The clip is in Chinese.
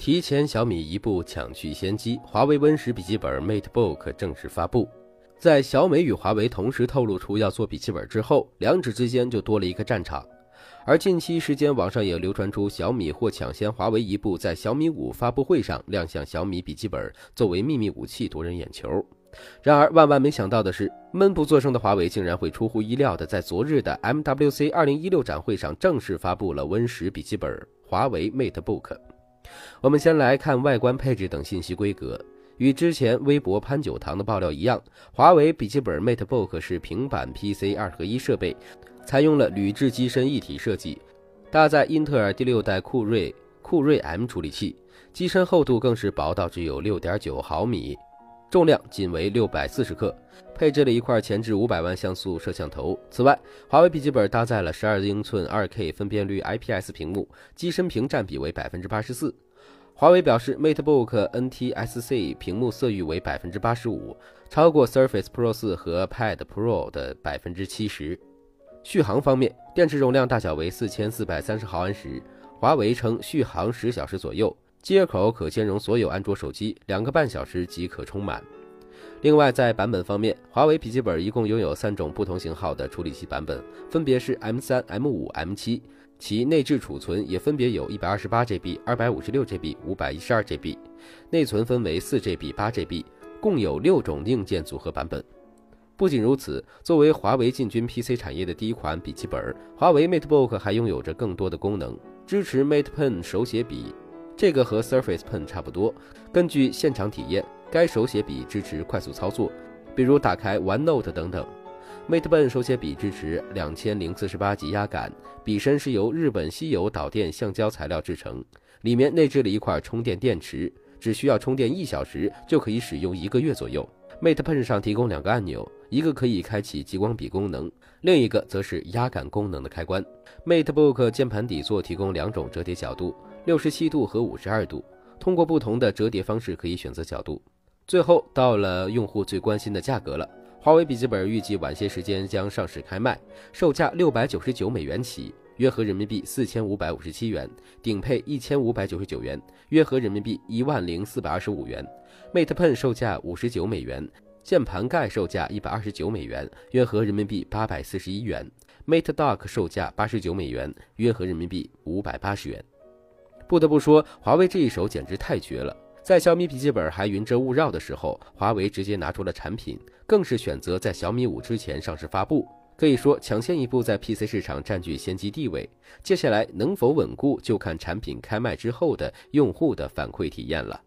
提前小米一步抢去先机，华为 Win 十笔记本 MateBook 正式发布。在小米与华为同时透露出要做笔记本之后，两者之间就多了一个战场。而近期时间，网上也流传出小米或抢先华为一步，在小米五发布会上亮相小米笔记本作为秘密武器夺人眼球。然而万万没想到的是，闷不作声的华为竟然会出乎意料的在昨日的 MWC 二零一六展会上正式发布了 Win 十笔记本华为 MateBook。我们先来看外观配置等信息规格。与之前微博潘九堂的爆料一样，华为笔记本 MateBook 是平板 PC 二合一设备，采用了铝制机身一体设计，搭载英特尔第六代酷睿酷睿 M 处理器，机身厚度更是薄到只有六点九毫米，重量仅为六百四十克，配置了一块前置五百万像素摄像头。此外，华为笔记本搭载了十二英寸二 K 分辨率 IPS 屏幕，机身屏占比为百分之八十四。华为表示，MateBook NTSC 屏幕色域为百分之八十五，超过 Surface Pro 四和 Pad Pro 的百分之七十。续航方面，电池容量大小为四千四百三十毫安时，华为称续航十小时左右，接口可兼容所有安卓手机，两个半小时即可充满。另外，在版本方面，华为笔记本一共拥有三种不同型号的处理器版本，分别是 M 三、M 五、M 七。其内置储存也分别有一百二十八 GB、二百五十六 GB、五百一十二 GB，内存分为四 GB、八 GB，共有六种硬件组合版本。不仅如此，作为华为进军 PC 产业的第一款笔记本，华为 MateBook 还拥有着更多的功能，支持 Mate Pen 手写笔，这个和 Surface Pen 差不多。根据现场体验，该手写笔支持快速操作，比如打开 OneNote 等等。Mate Pen 手写笔支持两千零四十八级压感，笔身是由日本稀有导电橡胶材料制成，里面内置了一块充电电池，只需要充电一小时就可以使用一个月左右。Mate Pen 上提供两个按钮，一个可以开启激光笔功能，另一个则是压感功能的开关。MateBook 键盘底座提供两种折叠角度，六十七度和五十二度，通过不同的折叠方式可以选择角度。最后到了用户最关心的价格了。华为笔记本预计晚些时间将上市开卖，售价六百九十九美元起，约合人民币四千五百五十七元；顶配一千五百九十九元，约合人民币一万零四百二十五元。Mate Pen 售价五十九美元，键盘盖售价一百二十九美元，约合人民币八百四十一元。Mate Dock 售价八十九美元，约合人民币五百八十元。不得不说，华为这一手简直太绝了。在小米笔记本还云遮雾绕的时候，华为直接拿出了产品，更是选择在小米五之前上市发布，可以说抢先一步在 PC 市场占据先机地位。接下来能否稳固，就看产品开卖之后的用户的反馈体验了。